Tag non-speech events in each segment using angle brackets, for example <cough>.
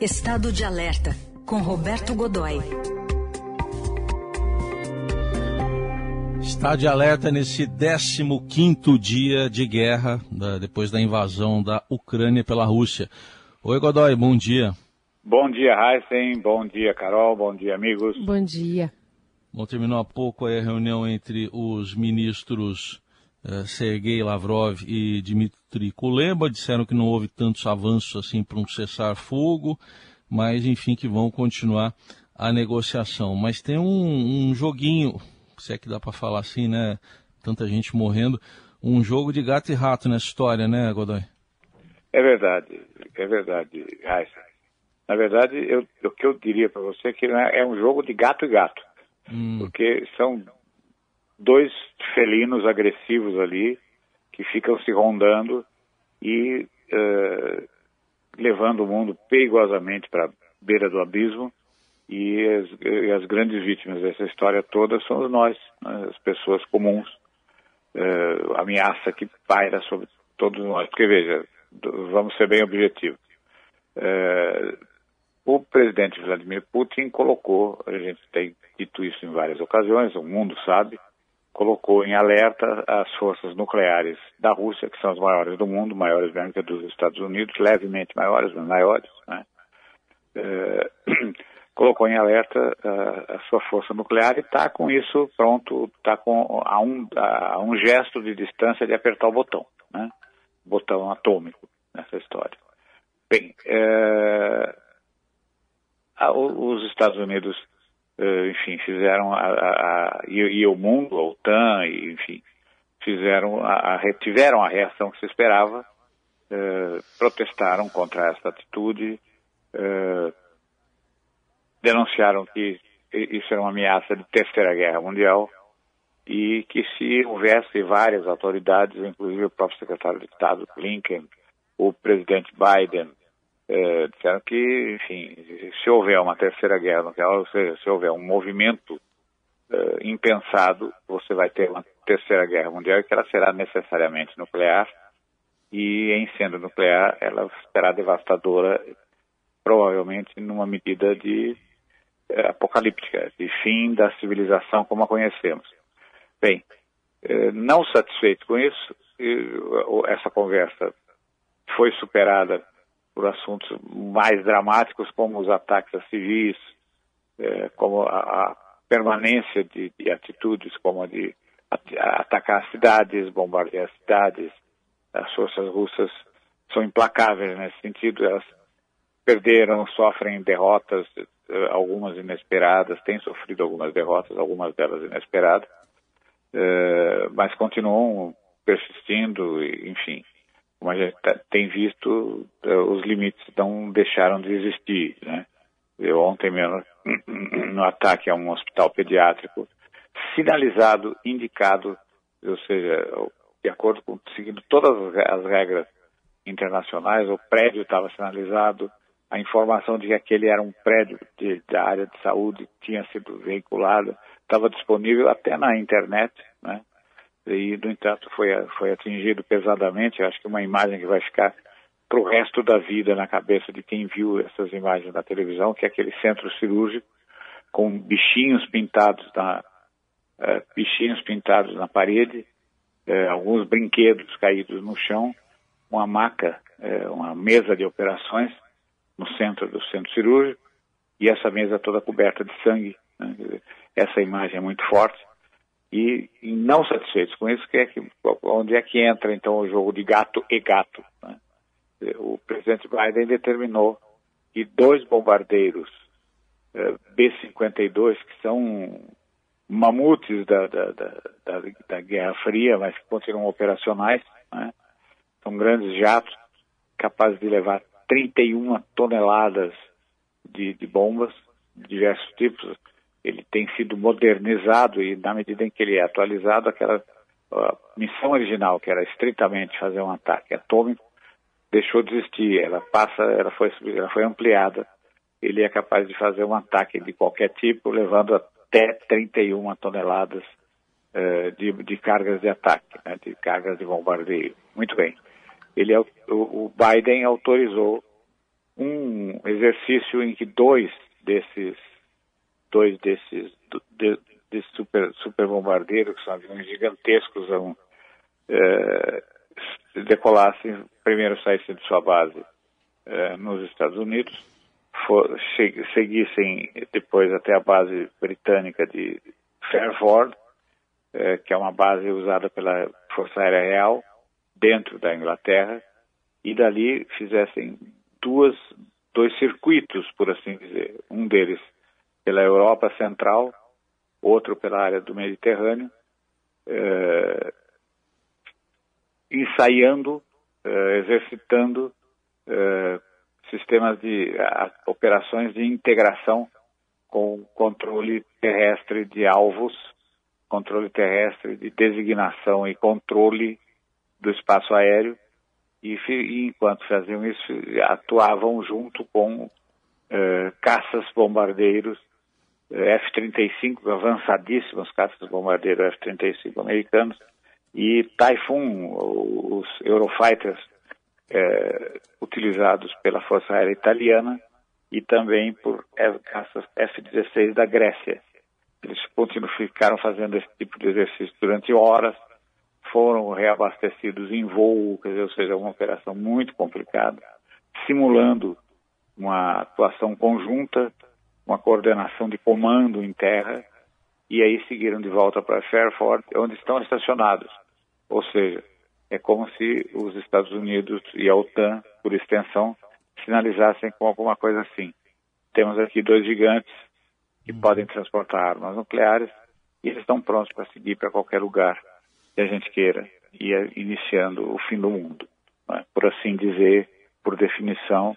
Estado de Alerta, com Roberto Godoy. Está de alerta nesse 15 dia de guerra, depois da invasão da Ucrânia pela Rússia. Oi, Godoy, bom dia. Bom dia, Heisen. Bom dia, Carol. Bom dia, amigos. Bom dia. Bom, terminou há pouco a reunião entre os ministros eh, Sergei Lavrov e Dmitry Kuleba. Disseram que não houve tantos avanços assim para um cessar-fogo, mas enfim, que vão continuar a negociação. Mas tem um, um joguinho se é que dá para falar assim, né? Tanta gente morrendo. Um jogo de gato e rato nessa história, né, Godoy? É verdade, é verdade, Raíssa. Na verdade, eu, o que eu diria para você é que é um jogo de gato e gato. Hum. Porque são dois felinos agressivos ali que ficam se rondando e uh, levando o mundo perigosamente para a beira do abismo e as, e as, grandes vítimas dessa história toda somos nós, né, as pessoas comuns, uh, ameaça que paira sobre todos nós. Porque, veja, vamos ser bem objetivos. Uh, o presidente Vladimir Putin colocou, a gente tem dito isso em várias ocasiões, o mundo sabe, colocou em alerta as forças nucleares da Rússia, que são as maiores do mundo, maiores mesmo que dos Estados Unidos, levemente maiores, mas maiores, né? Uh, <clears throat> colocou em alerta uh, a sua força nuclear e está com isso pronto, está com a um, a um gesto de distância de apertar o botão, né? botão atômico nessa história. Bem, uh, a, os Estados Unidos, enfim, fizeram a, a, e, e, o mundo, a OTAN, e, enfim, fizeram a, tiveram a reação que se esperava, protestaram contra essa atitude, denunciaram que isso era uma ameaça de terceira guerra mundial e que se houvesse várias autoridades, inclusive o próprio secretário de Estado Blinken, o presidente Biden, eh, disseram que, enfim, se houver uma terceira guerra mundial, ou seja, se houver um movimento eh, impensado, você vai ter uma terceira guerra mundial e que ela será necessariamente nuclear e, em sendo nuclear, ela será devastadora, provavelmente numa medida de é, apocalíptica, de fim da civilização como a conhecemos. Bem, é, não satisfeito com isso, essa conversa foi superada por assuntos mais dramáticos, como os ataques a civis, é, como a, permanência de, de atitudes como a de atacar cidades, bombardear cidades. As forças russas são implacáveis nesse sentido, elas perderam, sofrem derrotas eh, algumas inesperadas, têm sofrido algumas derrotas, algumas delas inesperadas, uh, mas continuam persistindo, enfim, como a gente tem visto, uh, os limites não deixaram de existir, né? Eu ontem mesmo, <clears throat> no ataque a um hospital pediátrico, sinalizado, indicado, ou seja, de acordo com, seguindo todas as regras internacionais, o prédio estava sinalizado, a informação de que aquele era um prédio de, da área de saúde tinha sido veiculada, estava disponível até na internet, né? E, no entanto, foi, foi atingido pesadamente. Acho que uma imagem que vai ficar para o resto da vida na cabeça de quem viu essas imagens na televisão, que é aquele centro cirúrgico com bichinhos pintados na, uh, bichinhos pintados na parede, uh, alguns brinquedos caídos no chão, uma maca, uh, uma mesa de operações, no centro do centro cirúrgico e essa mesa toda coberta de sangue. Né? Essa imagem é muito forte. E, não satisfeitos com isso, é que, onde é que entra então o jogo de gato e gato? Né? O presidente Biden determinou que dois bombardeiros eh, B-52, que são mamutes da, da, da, da, da Guerra Fria, mas que continuam operacionais, né? são grandes jatos capazes de levar 31 toneladas de, de bombas de diversos tipos. Ele tem sido modernizado e, na medida em que ele é atualizado, aquela missão original, que era estritamente fazer um ataque atômico, deixou de existir. Ela passa, ela foi, ela foi ampliada. Ele é capaz de fazer um ataque de qualquer tipo, levando até 31 toneladas uh, de, de, cargas de ataque, né, de cargas de bombardeio. Muito bem ele, o, o Biden autorizou um exercício em que dois desses dois desses de, de super, super bombardeiros, que são aviões gigantescos, é, decolassem, primeiro saíssem de sua base é, nos Estados Unidos, for, seguissem depois até a base britânica de Fairford, é, que é uma base usada pela Força Aérea Real, dentro da Inglaterra, e dali fizessem duas, dois circuitos, por assim dizer. Um deles pela Europa Central, outro pela área do Mediterrâneo, é, ensaiando, é, exercitando é, sistemas de a, operações de integração com controle terrestre de alvos, controle terrestre de designação e controle do espaço aéreo e, e enquanto faziam isso atuavam junto com eh, caças bombardeiros eh, F-35 avançadíssimos caças bombardeiros F-35 americanos e Typhoon, os Eurofighters eh, utilizados pela Força Aérea Italiana e também por caças F-16 da Grécia. Eles ficaram fazendo esse tipo de exercício durante horas, foram reabastecidos em voo, quer dizer, ou seja, uma operação muito complicada, simulando uma atuação conjunta, uma coordenação de comando em terra, e aí seguiram de volta para Fairford, onde estão estacionados. Ou seja, é como se os Estados Unidos e a OTAN, por extensão, sinalizassem com alguma coisa assim. Temos aqui dois gigantes que uhum. podem transportar armas nucleares e eles estão prontos para seguir para qualquer lugar que a gente queira, e iniciando o fim do mundo. Né? Por assim dizer, por definição,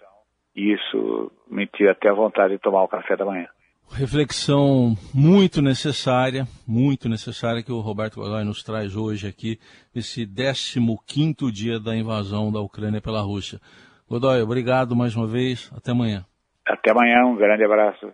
isso me tira até a vontade de tomar o café da manhã. Reflexão muito necessária, muito necessária que o Roberto Godoy nos traz hoje aqui, nesse 15 dia da invasão da Ucrânia pela Rússia. Godoy, obrigado mais uma vez, até amanhã. Até amanhã, um grande abraço.